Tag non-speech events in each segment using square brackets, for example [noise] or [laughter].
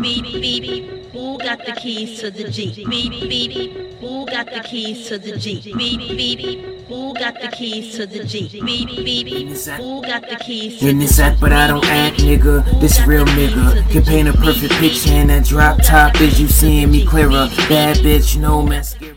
Beep beep, who got the keys to the Jeep? Beep beep, who got the keys to the Jeep? Beep beep, who got the keys to the Jeep? Beep beep, who got the keys to In this act, but I don't act, nigga. This real nigga can paint a perfect picture, and that drop top is you seeing me clearer. Bad bitch, no mascara.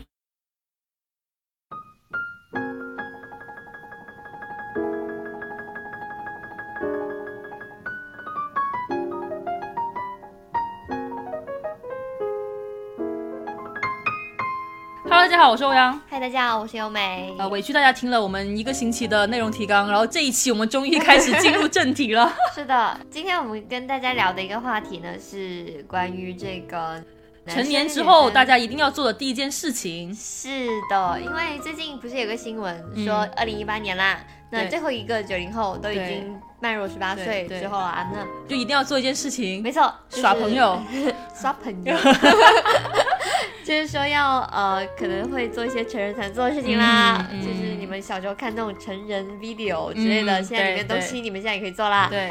好，我是欧阳。嗨，大家好，我是优美。呃，委屈大家听了我们一个星期的内容提纲，然后这一期我们终于开始进入正题了。[laughs] 是的，今天我们跟大家聊的一个话题呢，是关于这个成年之后，大家家一定要做的第一件事情，是的，因为最近不是有个新闻说，二零一八年啦，那最后一个九零后都已经迈入十八岁之后啊，那就一定要做一件事情没，错，就是耍朋友，[laughs] 耍朋友。[laughs] [laughs] 就是说要呃，可能会做一些成人才能做的事情啦，嗯嗯就是你们小时候看那种成人 video 之类的，嗯现在里面对东西你们现在也可以做啦。对，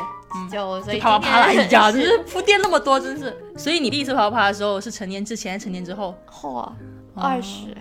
就所以啪啪啪啦，哎今天呀，[laughs] 真是铺垫那么多，真是。所以你第一次啪啪啪的时候是成年之前，还是成年之后？嚯，二十。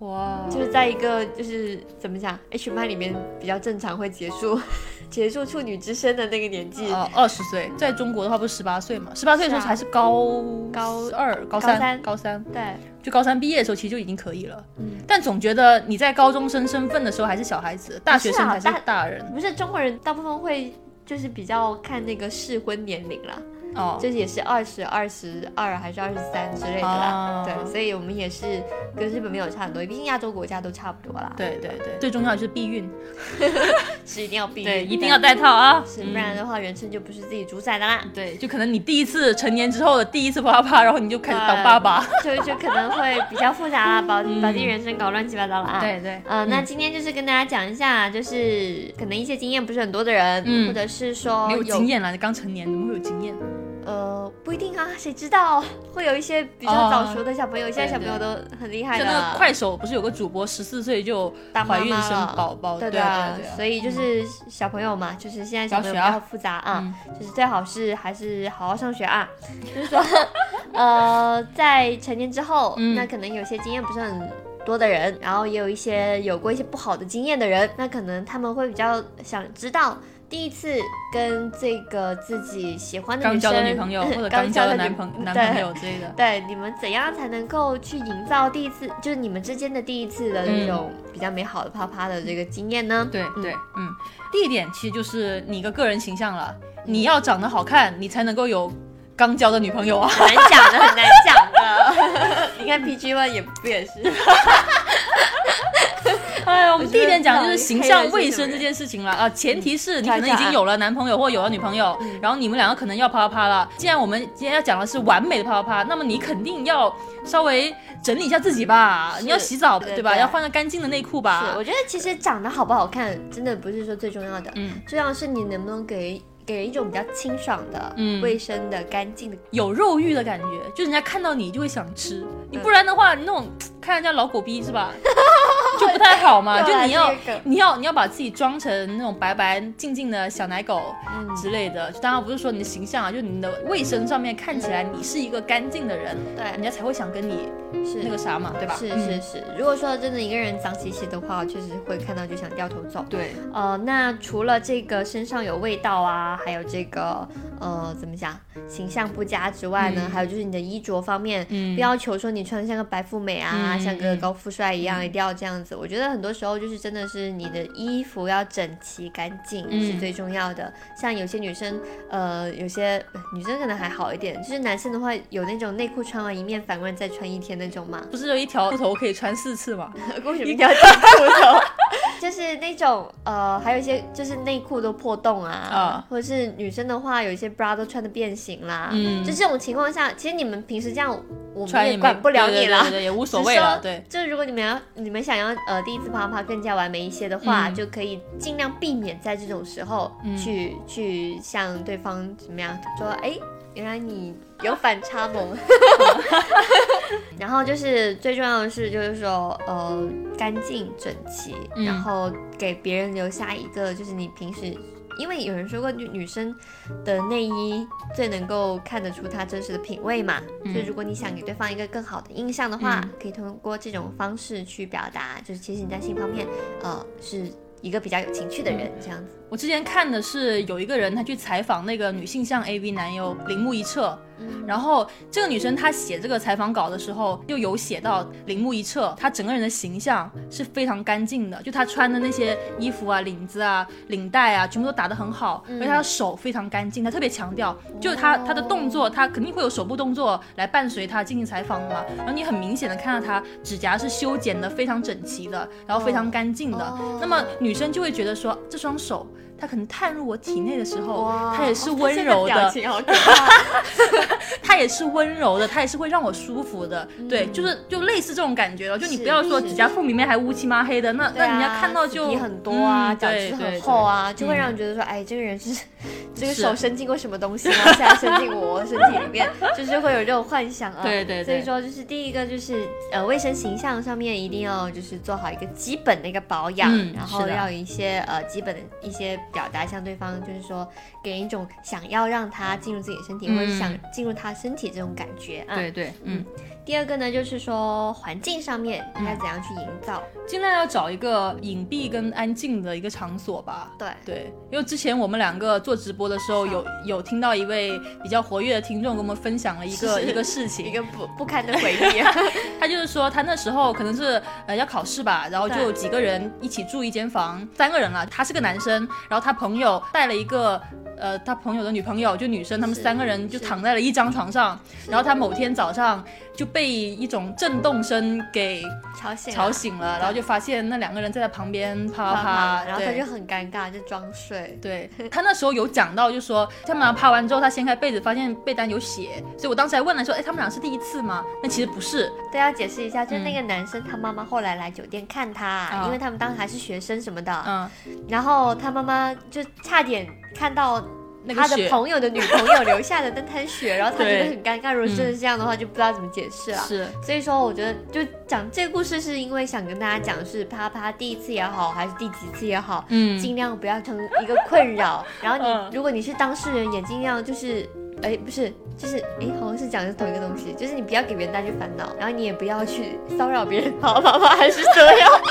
哇，就是在一个就是怎么讲，H 班里面比较正常会结束 [laughs] 结束处女之身的那个年纪，呃，二十岁，在中国的话不是十八岁嘛？十八岁的时候还是高高二、高高三。三、高三，对，就高三毕业的时候其实就已经可以了。嗯，但总觉得你在高中生身份的时候还是小孩子，大学生才是大大人。不是中国人大部分会就是比较看那个适婚年龄啦，哦。就是也是二十二十二还是二十三之类的啦，啊对，所以我们也是跟日本没有差很多，毕竟亚洲国家都差不多啦，，对对对，最重要的是避孕，[laughs] 是一定要避孕，对，一定要戴套啊，[laughs] 是，嗯不然的话人生就不是自己主宰的啦。对，就可能你第一次成年之后的第一次啪啪啪，然后你就开始当爸爸。就就可能会比较复杂啦，把把自己人生搞乱七八糟了啊。对对，嗯，那今天就是跟大家讲一下，就是可能一些经验不是很多的人，嗯。或者是说没有经验了，你刚成年怎么会有经验？呃，不一定啊，谁知道会有一些比较早熟的小朋友，现在小朋友都很厉害的。就那个快手不是有个主播十四岁就怀孕生宝宝？对对啊对啊，所以就是小朋友嘛，就是现在小朋友比较复杂啊，嗯就是最好是还是好好上学啊。[laughs] 就是说，[laughs] 呃，在成年之后，嗯那可能有些经验不是很多的人，然后也有一些有过一些不好的经验的人，那可能他们会比较想知道。第一次跟这个自己喜欢的刚女生，交的女朋友 [laughs] 或者刚刚交的男朋 [laughs] 男朋友之类的。对，你们怎样才能够去营造第一次，就是你们之间的第一次的那种比较美好的啪啪的这个经验呢？对对，嗯，第一点其实就是你个个人形象了，你要长得好看，你才能够有刚交的女朋友啊。很难讲的，很难讲的。[laughs] 你看 PG One 也不也是？[laughs] 哎呀，我们第一点讲就是形象卫生这件事情了啊，前提是你可能已经有了男朋友或有了女朋友，然后你们两个可能要啪啪啪了。既然我们今天要讲的是完美的啪啪啪，那么你肯定要稍微整理一下自己吧，你要洗澡对吧？要换个干净的内裤是，吧。我觉得其实长得好不好看，真的不是说最重要的，嗯，重要的是你能不能给给人一种比较清爽的、嗯。卫生的、干净的。有肉欲的感觉，就人家看到你就会想吃，你不然的话，你那种看人家老狗逼是吧，就 [laughs] 不太好嘛。[laughs] 就你要这个你要你要把自己装成那种白白净净的小奶狗嗯，之类的。就当然不是说你的形象啊，就你的卫生上面看起来你是一个干净的人，对人，家才会想跟你是那个啥嘛，对吧？是嗯是是。如果说真的一个人脏兮兮的话，确实会看到就想掉头走。对，呃，那除了这个身上有味道啊，还有这个呃怎么讲形象不佳之外呢，嗯还有就是你的衣着方面，嗯不要求说你穿的像个白富美啊，嗯像个嗯高富帅一样，一定要这样子。我觉得很多时候就是真的是你的衣服要整齐干净、嗯是最重要的。像有些女生，呃，有些呃女生可能还好一点，就是男生的话有那种内裤穿完一面反过来再穿一天那种嘛。不是有一条裤头可以穿四次吗？[laughs] 为什么叫穿裤头？[laughs] 就是那种呃，还有一些就是内裤都破洞啊，啊或者是女生的话，有一些 bra 都穿的变形啦。嗯就这种情况下，其实你们平时这样，我们也管不了你了。对对对，也无所谓了。[laughs] 对，就是如果你们要你们想要呃第一次啪啪更加完美一些的话，嗯。就可以尽量避免在这种时候嗯。去、去向对方怎么样说，哎，原来你有反差萌。[laughs] 然后就是最重要的是，就是说呃干净整齐，嗯。然后给别人留下一个就是你平时因为有人说过，女女生的内衣最能够看得出她真实的品味嘛。就如果你想给对方一个更好的印象的话，可以通过这种方式去表达，就是其实你在性方面，呃，是一个比较有情趣的人，这样子。我之前看的是有一个人，他去采访那个女性向 AV 男优铃木一彻，然后这个女生她写这个采访稿的时候，又有写到铃木一彻，她整个人的形象是非常干净的，就她穿的那些衣服啊、领子啊、领带啊，全部都打得很好，而且她的手非常干净，她特别强调，就是她她的动作，她肯定会有手部动作来伴随她进行采访的嘛，然后你很明显的看到她指甲是修剪的非常整齐的，然后非常干净的，那么女生就会觉得说这双手。他可能探入我体内的时候，它 [laughs] 也是温柔的，它也是温柔的，它也是会让我舒服的。对，就是就类似这种感觉了。就你不要说指甲缝里面还乌漆嘛黑的，那那人家看到就很多啊，角质很厚啊，就会让人觉得说，哎，这个人是这个手伸进过什么东西吗？[laughs] 现在伸进我身体里面，就是会有这种幻想啊。对对。所以说，就是第一个就是呃，卫生形象上面一定要就是做好一个基本的一个保养，然后要有一些呃基本的一些。表达向对方，就是说给人一种想要让他进入自己的身体，或者想进入他身体这种感觉啊。对对，嗯。第二个呢，就是说环境上面应该怎样去营造，尽量要找一个隐蔽跟安静的一个场所吧。对对，因为之前我们两个做直播的时候，有有听到一位比较活跃的听众跟我们分享了一个 [laughs] 一个事情，一个不不堪的回忆。[laughs] [laughs] 他就是说，他那时候可能是呃要考试吧，然后就几个人一起住一间房，三个人了，他是个男生，然后他朋友带了一个。呃，他朋友的女朋友就女生，他们三个人就躺在了一张床上。然后他某天早上就被一种震动声给吵醒，吵醒了。然后就发现那两个人在他旁边啪啪啪，然后他就很尴尬，就装睡。对他那时候有讲到，就说他们俩啪完之后，他掀开被子，发现被单有血。所以我当时还问了说，哎，他们俩是第一次吗？那其实不是。对，要解释一下，就是那个男生他妈妈后来来酒店看他，因为他们当时还是学生什么的。嗯。然后他妈妈就差点。看到他的朋友的女朋友 [laughs] 留下的那滩血，然后他觉得很尴尬。如果真的是这样的话，就不知道怎么解释了。是，所以说我觉得就讲这个故事，是因为想跟大家讲，是啪啪第一次也好，还是第几次也好，嗯，尽量不要成一个困扰。然后你，如果你是当事人，也尽量就是，哎，不是，就是哎，好像是讲的是同一个东西，就是你不要给别人带去烦恼，然后你也不要去骚扰别人，[laughs] 好啪啪还是这样。[laughs]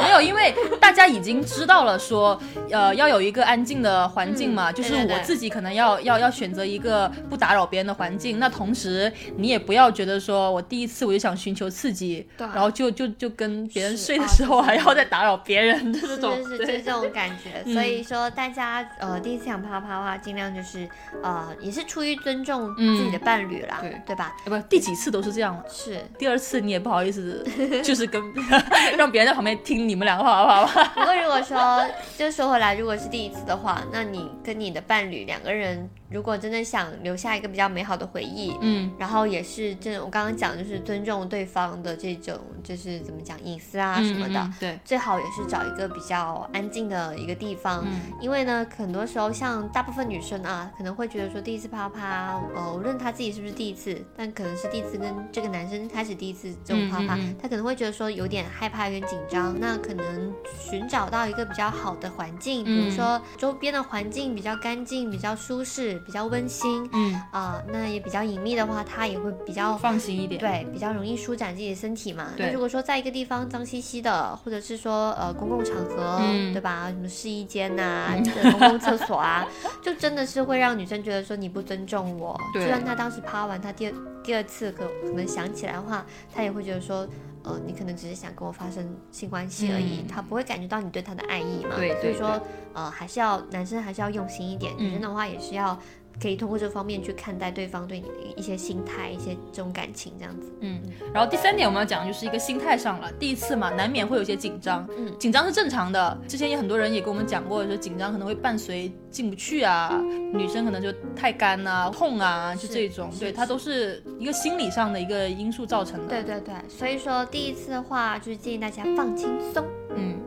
没有，因为大家已经知道了，说，呃，要有一个安静的环境嘛，就是我自己可能要要要选择一个不打扰别人的环境。那同时，你也不要觉得说我第一次我就想寻求刺激，然后就就就跟别人睡的时候还要再打扰别人的这种，是是是这种感觉。[laughs] 所以说，大家呃第一次想啪啪的话，尽量就是呃也是出于尊重自己的伴侣啦，对对吧？不，第几次都是这样了是第二次你也不好意思，就是跟 [laughs] 让别人在旁边听你。们两个话好好。不过如果说，就说回来，如果是第一次的话，那你跟你的伴侣两个人。如果真的想留下一个比较美好的回忆，嗯，然后也是这我刚刚讲就是尊重对方的这种，就是怎么讲隐私啊什么的，对，最好也是找一个比较安静的一个地方，因为呢，很多时候像大部分女生啊，可能会觉得说第一次啪啪，呃，无论她自己是不是第一次，但可能是第一次跟这个男生开始第一次这种啪啪，她可能会觉得说有点害怕，有点紧张，那可能寻找到一个比较好的环境，比如说周边的环境比较干净，比较舒适。比较温馨，嗯啊，那也比较隐秘的话，他也会比较放心一点，对，比较容易舒展自己的身体嘛。那如果说在一个地方脏兮兮的，或者是说呃公共场合，对吧？什么试衣间呐，公共厕所啊，[laughs] 就真的是会让女生觉得说你不尊重我。就算他当时趴完，他第二第二次可可能想起来的话，他也会觉得说。呃，你可能只是想跟我发生性关系而已，他不会感觉到你对他的爱意嘛？对，所以说，呃，还是要男生还是要用心一点，女生的话也是要。可以通过这方面去看待对方对你的一些心态、一些这种感情，这样子。嗯，然后第三点我们要讲的就是一个心态上了。第一次嘛，难免会有些紧张，嗯，紧张是正常的。之前也很多人也跟我们讲过，说紧张可能会伴随进不去啊，女生可能就太干啊、痛啊，就这种，对，它都是一个心理上的一个因素造成的。对对对，所以说第一次的话，就是建议大家放轻松。嗯嗯，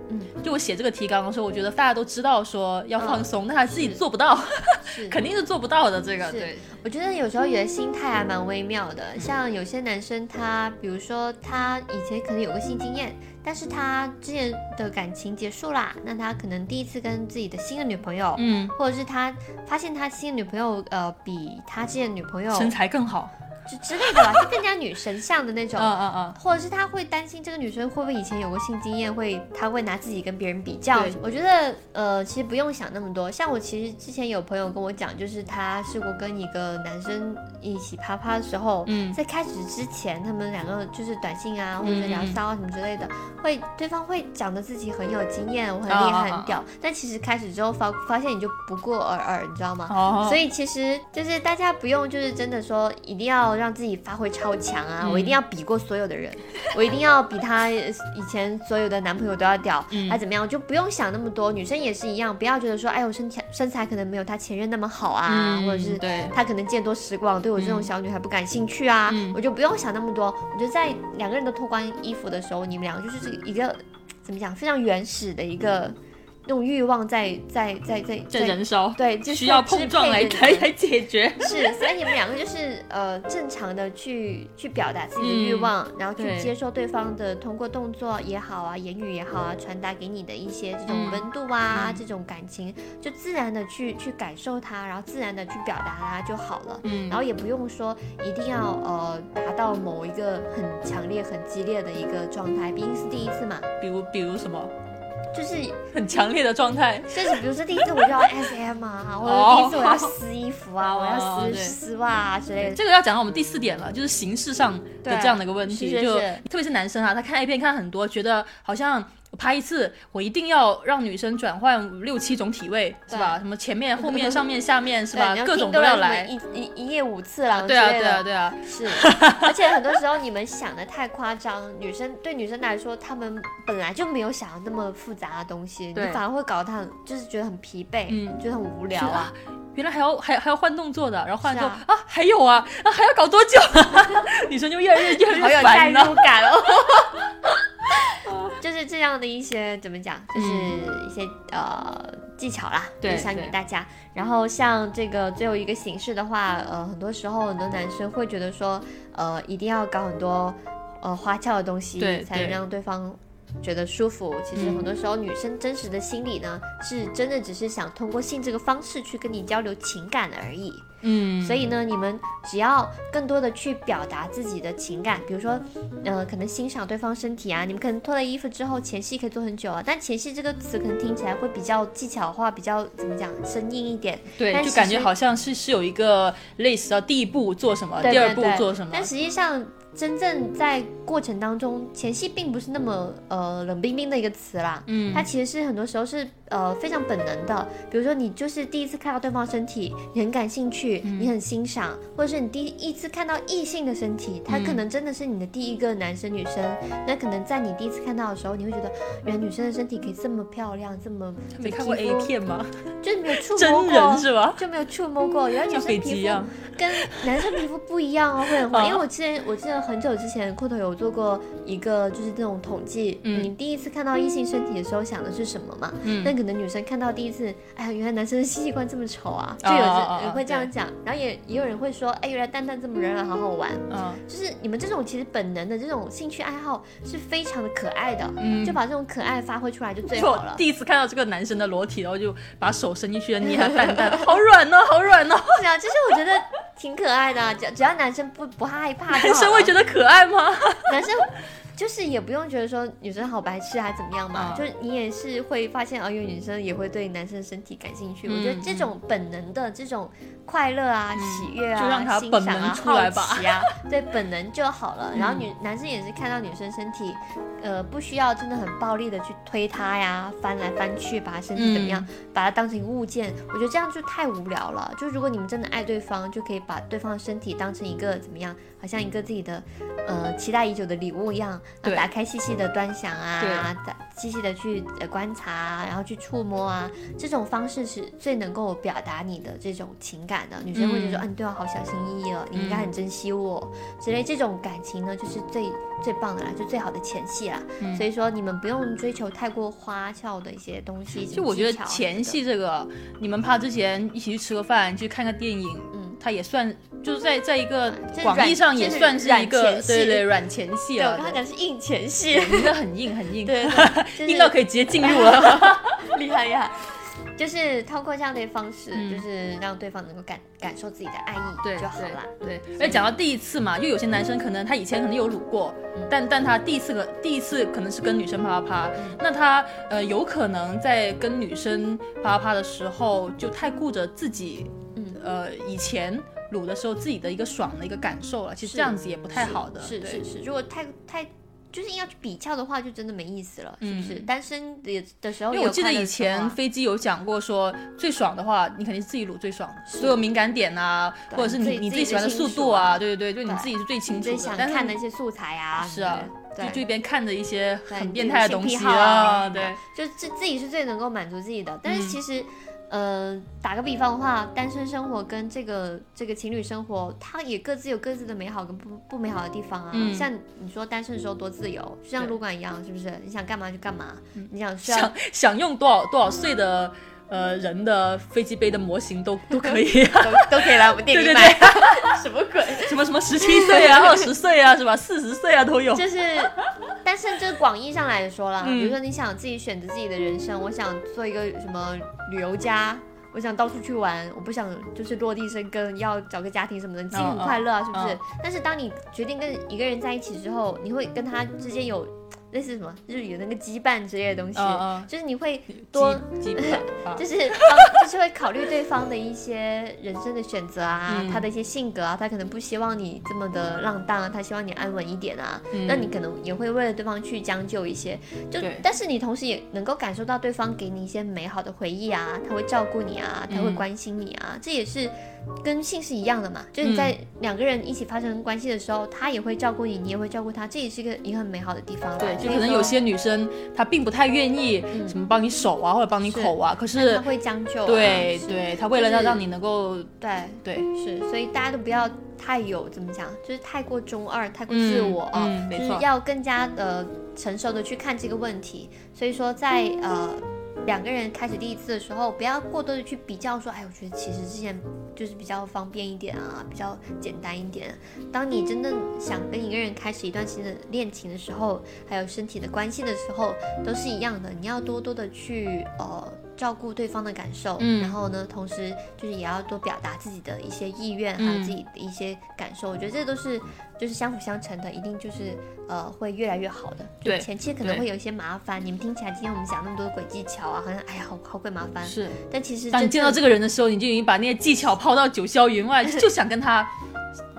就我写这个提纲的时候，我觉得大家都知道说要放松，但他自己做不到，[laughs] 肯定是做不到的。这个对，我觉得有时候有的心态还蛮微妙的，像有些男生他，比如说他以前可能有个性经验。但是他之前的感情结束啦，那他可能第一次跟自己的新的女朋友，嗯，或者是他发现他新的女朋友，呃，比他之前女朋友身材更好。就之类的吧，就更加女神像的那种，嗯嗯嗯，或者是他会担心这个女生会不会以前有过性经验，会他会拿自己跟别人比较。我觉得呃，其实不用想那么多。像我其实之前有朋友跟我讲，就是他试过跟一个男生一起啪啪的时候，嗯，在开始之前，他们两个就是短信啊，或者聊骚啊什么之类的，会对方会讲的自己很有经验，我很厉害很屌，但其实开始之后发发现你就不过尔尔，你知道吗？哦。所以其实就是大家不用就是真的说一定要。让自己发挥超强啊！我一定要比过所有的人，[laughs] 我一定要比他以前所有的男朋友都要屌，还怎么样？就不用想那么多。女生也是一样，不要觉得说，哎，我身材身材可能没有他前任那么好啊，或者是他可能见多识广，对我这种小女孩不感兴趣啊，我就不用想那么多。我觉得在两个人都脱光衣服的时候，你们两个就是这一个怎么讲，非常原始的一个。那种欲望在在在在在燃烧，对，就需要碰撞来来 [laughs] 来解决。是，所以你们两个就是呃正常的去去表达自己的欲望，然后去接受对方的通过动作也好啊，言语也好啊，传达给你的一些这种温度啊，这种感情，就自然的去去感受它，然后自然的去表达它就好了。嗯，然后也不用说一定要呃达到某一个很强烈、很激烈的一个状态，毕竟是第一次嘛。比如比如什么？就是很强烈的状态，就是比如说第一次我就要 S M 啊，[laughs] 或者第一次我要撕衣服啊，我要撕丝袜啊之类的。这个要讲到我们第四点了，就是形式上的这样的一个问题，就特别是男生啊，他看 A 片看很多，觉得好像。拍一次，我一定要让女生转换六七种体位，是吧？什么前面、后面、上面、下面，是吧？各种都要来，一一一夜五次了。对啊，对啊，对啊，是。[laughs] 而且很多时候你们想的太夸张，女生对女生来说，她们本来就没有想那么复杂的东西，你反而会搞得她很，就是觉得很疲惫，嗯，觉得很无聊啊。原来还要还还要换动作的，然后换动作啊，还有啊，啊还要搞多久？[laughs] 女生就越来越越来越烦了。[laughs] [laughs] 就是这样的一些怎么讲，就是一些呃技巧啦，分享给大家。然后像这个最后一个形式的话，呃，很多时候很多男生会觉得说，呃，一定要搞很多呃花俏的东西，才能让对方觉得舒服。其实很多时候女生真实的心理呢，是真的只是想通过性这个方式去跟你交流情感而已。嗯，所以呢，你们只要更多的去表达自己的情感，比如说，呃，可能欣赏对方身体啊，你们可能脱了衣服之后，前戏可以做很久啊。但前戏这个词可能听起来会比较技巧化，比较怎么讲，生硬一点。对，就感觉好像是是有一个类似到第一步做什么，第二步做什么。但实际上。真正在过程当中，前戏并不是那么呃冷冰冰的一个词啦，嗯，它其实是很多时候是呃非常本能的。比如说你就是第一次看到对方身体，你很感兴趣，你很欣赏，或者是你第一次看到异性的身体，他可能真的是你的第一个男生女生，那可能在你第一次看到的时候，你会觉得原来女生的身体可以这么漂亮，这么没看过 A 片吗？[laughs] 就是没有触摸过，是吧？就没有触摸过，原来女生皮肤跟男生皮肤不一样哦，会很 [laughs] 黄。因为我之前我记得。很久之前，库头有做过一个就是这种统计。嗯，你第一次看到异性身体的时候想的是什么嘛？嗯，那可能女生看到第一次，哎呀，原来男生的性器官这么丑啊，就有人会这样讲。然后也也有人会说，哎，原来蛋蛋这么软软，好好玩。嗯，就是你们这种其实本能的这种兴趣爱好是非常的可爱的。嗯，就把这种可爱发挥出来就最好了。第一次看到这个男生的裸体，然后就把手伸进去捏他蛋蛋，[laughs] 好软哦，好软哦。是啊，就是我觉得挺可爱的，只只要男生不不害怕，男生会觉得。可爱吗？[laughs] 男生。就是也不用觉得说女生好白痴还怎么样嘛，就是你也是会发现，哦，有女生也会对男生的身体感兴趣。我觉得这种本能的这种快乐啊、喜悦啊、欣赏啊、好奇啊，[laughs] 对本能就好了。然后女男生也是看到女生身体，呃，不需要真的很暴力的去推她呀，翻来翻去，把她身体怎么样，把它当成物件。我觉得这样就太无聊了。就如果你们真的爱对方，就可以把对方的身体当成一个怎么样，好像一个自己的呃期待已久的礼物一样。打开细细的端详啊对，打细细的去呃观察啊，然后去触摸啊，这种方式是最能够表达你的这种情感的。女生会觉得说，嗯啊，你对我好小心翼翼了，你应该很珍惜我之类，这种感情呢，就是最最棒的啦，就最好的前戏啦。嗯所以说，你们不用追求太过花俏的一些东西。就我觉得前戏这个，你们怕之前一起去吃个饭，去看个电影，嗯，它也算就是在在一个这广义上也算是一个对对软前戏对，我了。刚刚讲是硬前戏，对你这很硬很硬，对，对 [laughs] 就是硬到可以直接进入了。[laughs] 厉害厉害！就是通过这样的方式，嗯就是让对方能够感感受自己的爱意对就好了。对，而且讲到第一次嘛，又有些男生可能他以前可能有撸过，嗯但但他第一次个第一次可能是跟女生啪啪啪，那他呃有可能在跟女生啪啪啪的时候就太顾着自己，嗯呃以前卤的时候自己的一个爽的一个感受了，其实这样子也不太好的，对是是是，如果太太就是硬要去比较的话，就真的没意思了，是不是？嗯单身的的时候因为我记得以前飞机有讲过说，最爽的话，你肯定是自己卤最爽的，所有敏感点啊，或者是你你自己喜欢的速度啊，对对对，就你自己是最清楚的。最想但看的一些素材啊，是啊对就就一边看着一些很变态的东西啊对，就自自己是最能够满足自己的。但是嗯。其实，呃，打个比方的话，单身生活跟这个这个情侣生活，它也各自有各自的美好跟不不美好的地方啊。嗯像你说单身的时候多自由，就像撸管一样，是不是？你想干嘛就干嘛，你想需要想想用多少多少岁的呃人的飞机杯的模型都 [laughs] 都可以，都都可以来我们 [laughs] 店里对对买，[laughs] 什么鬼？什么什么十七岁啊、二十岁啊，是吧？四十岁啊都有。就是，但是这广义上来说啦，嗯比如说你想自己选择自己的人生，我想做一个什么旅游家，我想到处去玩，我不想就是落地生根，要找个家庭什么的，你自己很快乐啊，是不是？嗯但是当你决定跟一个人在一起之后，你会跟他之间有类似什么日语的那个羁绊之类的东西，就是你会多就是，[laughs] 就是会考虑对方的一些人生的选择啊，嗯。他的一些性格啊，他可能不希望你这么的浪荡啊，他希望你安稳一点啊，那你可能也会为了对方去将就一些，就但是你同时也能够感受到对方给你一些美好的回忆啊，他会照顾你啊，他会嗯。关心你啊，这也是跟性是一样的嘛，就是你在两个人一起发生关系的时候，他也会照顾你，你也会照顾他，这也是一个一个很美好的地方啦。对，就可能有些女生她并不太愿意什么帮你手啊，或者帮你口啊，可是她会将就啊、对对，她为了要让你能够对。对是，所以大家都不要太有怎么讲，就是太过中二、太过自我啊、就是要更加的成熟的去看这个问题。所以说在，呃两个人开始第一次的时候，不要过多的去比较说，哎，我觉得其实之前就是比较方便一点啊，比较简单一点。当你真的想跟一个人开始一段新的恋情的时候，还有身体的关系的时候，都是一样的，你要多多的去呃。照顾对方的感受，嗯然后呢，同时就是也要多表达自己的一些意愿，还有嗯自己的一些感受。我觉得这都是就是相辅相成的，一定就是呃会越来越好的。对前期可能会有一些麻烦，你们听起来今天我们讲那么多鬼技巧啊，好像哎呀好好鬼麻烦。是。但其实当你见到这个人的时候，你就已经把那些技巧抛到九霄云外，就想跟他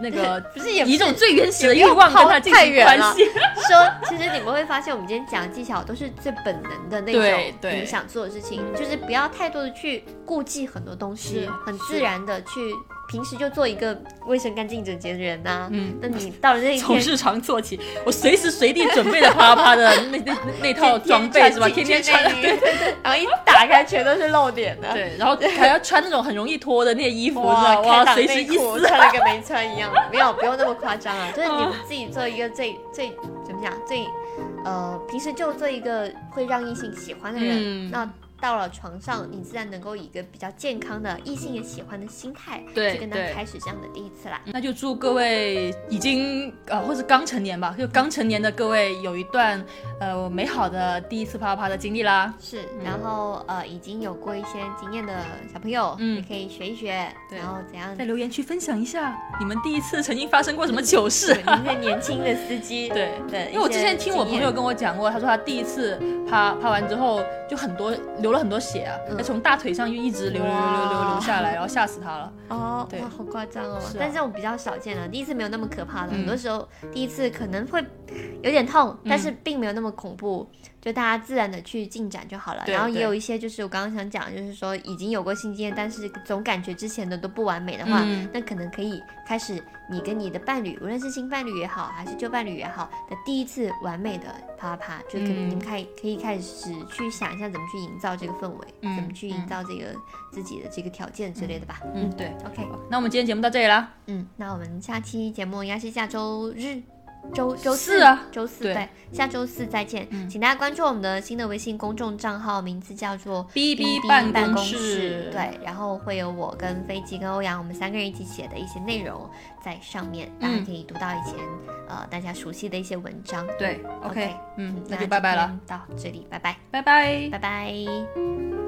那个 [laughs] 不是以一种最原始的欲望跟他进行太远了。关系。[laughs] 说，其实你们会发现，我们今天讲的技巧都是最本能的那种你想做的事情，就是不要太多的去顾忌很多东西，很自然的去，平时就做一个卫生干净整洁的人呐、嗯那你到了那一天，从日常做起，我随时随地准备的啪啪的那那那那套装备是吧？天天穿，对对对，然后一打开全都是露点的。对，然后还要穿那种很容易脱的那些衣服，是哇，随时一撕。穿了跟没穿一样，没有，不用那么夸张啊，[laughs] 就是你们自己做一个最最怎么讲最，呃，平时就做一个会让异性喜欢的人，嗯那到了床上，你自然能够以一个比较健康的异性也喜欢的心态，对去跟他开始这样的第一次啦。那就祝各位已经呃，或是刚成年吧，就刚成年的各位有一段呃美好的第一次啪啪啪的经历啦。是，然后呃，已经有过一些经验的小朋友，嗯也可以学一学，对然后怎样在留言区分享一下你们第一次曾经发生过什么糗事。你们这年轻的司机，对对，因为我之前听我朋友跟跟我讲过，他说他第一次啪啪完之后就很多流了很多血啊，嗯。从大腿上就一直流流流流流下来，然后吓死他了。哦，对。哇，好夸张哦！但这种比较少见了，第一次没有那么可怕的，嗯。很多时候第一次可能会有点痛，但是并没有那么恐怖，就大家自然的去进展就好了。然后也有一些就是我刚刚想讲，就是说已经有过性经验，但是总感觉之前的都不完美的话，嗯那可能可以开始你跟你的伴侣，无论是新伴侣也好，还是旧伴侣也好的第一次完美的啪啪啪，就可能嗯你们可以可以开始去想一下怎么去营造这个氛围，嗯怎么去营造这个自己的这个条件之类的吧。嗯，对。OK，那我们今天节目到这里了。嗯，那我们下期节目应该是下周日。周周四啊。周四对。对，下周四再见，请大家关注我们的新的微信公众账号，名字叫做 B B 办办公室室，对，然后会有我跟飞机跟欧阳我们三个人一起写的一些内容在上面，大家嗯。可以读到以前呃大家熟悉的一些文章。对，OK，OK，嗯，那那就拜拜了，到这里，拜拜，拜拜。拜。拜。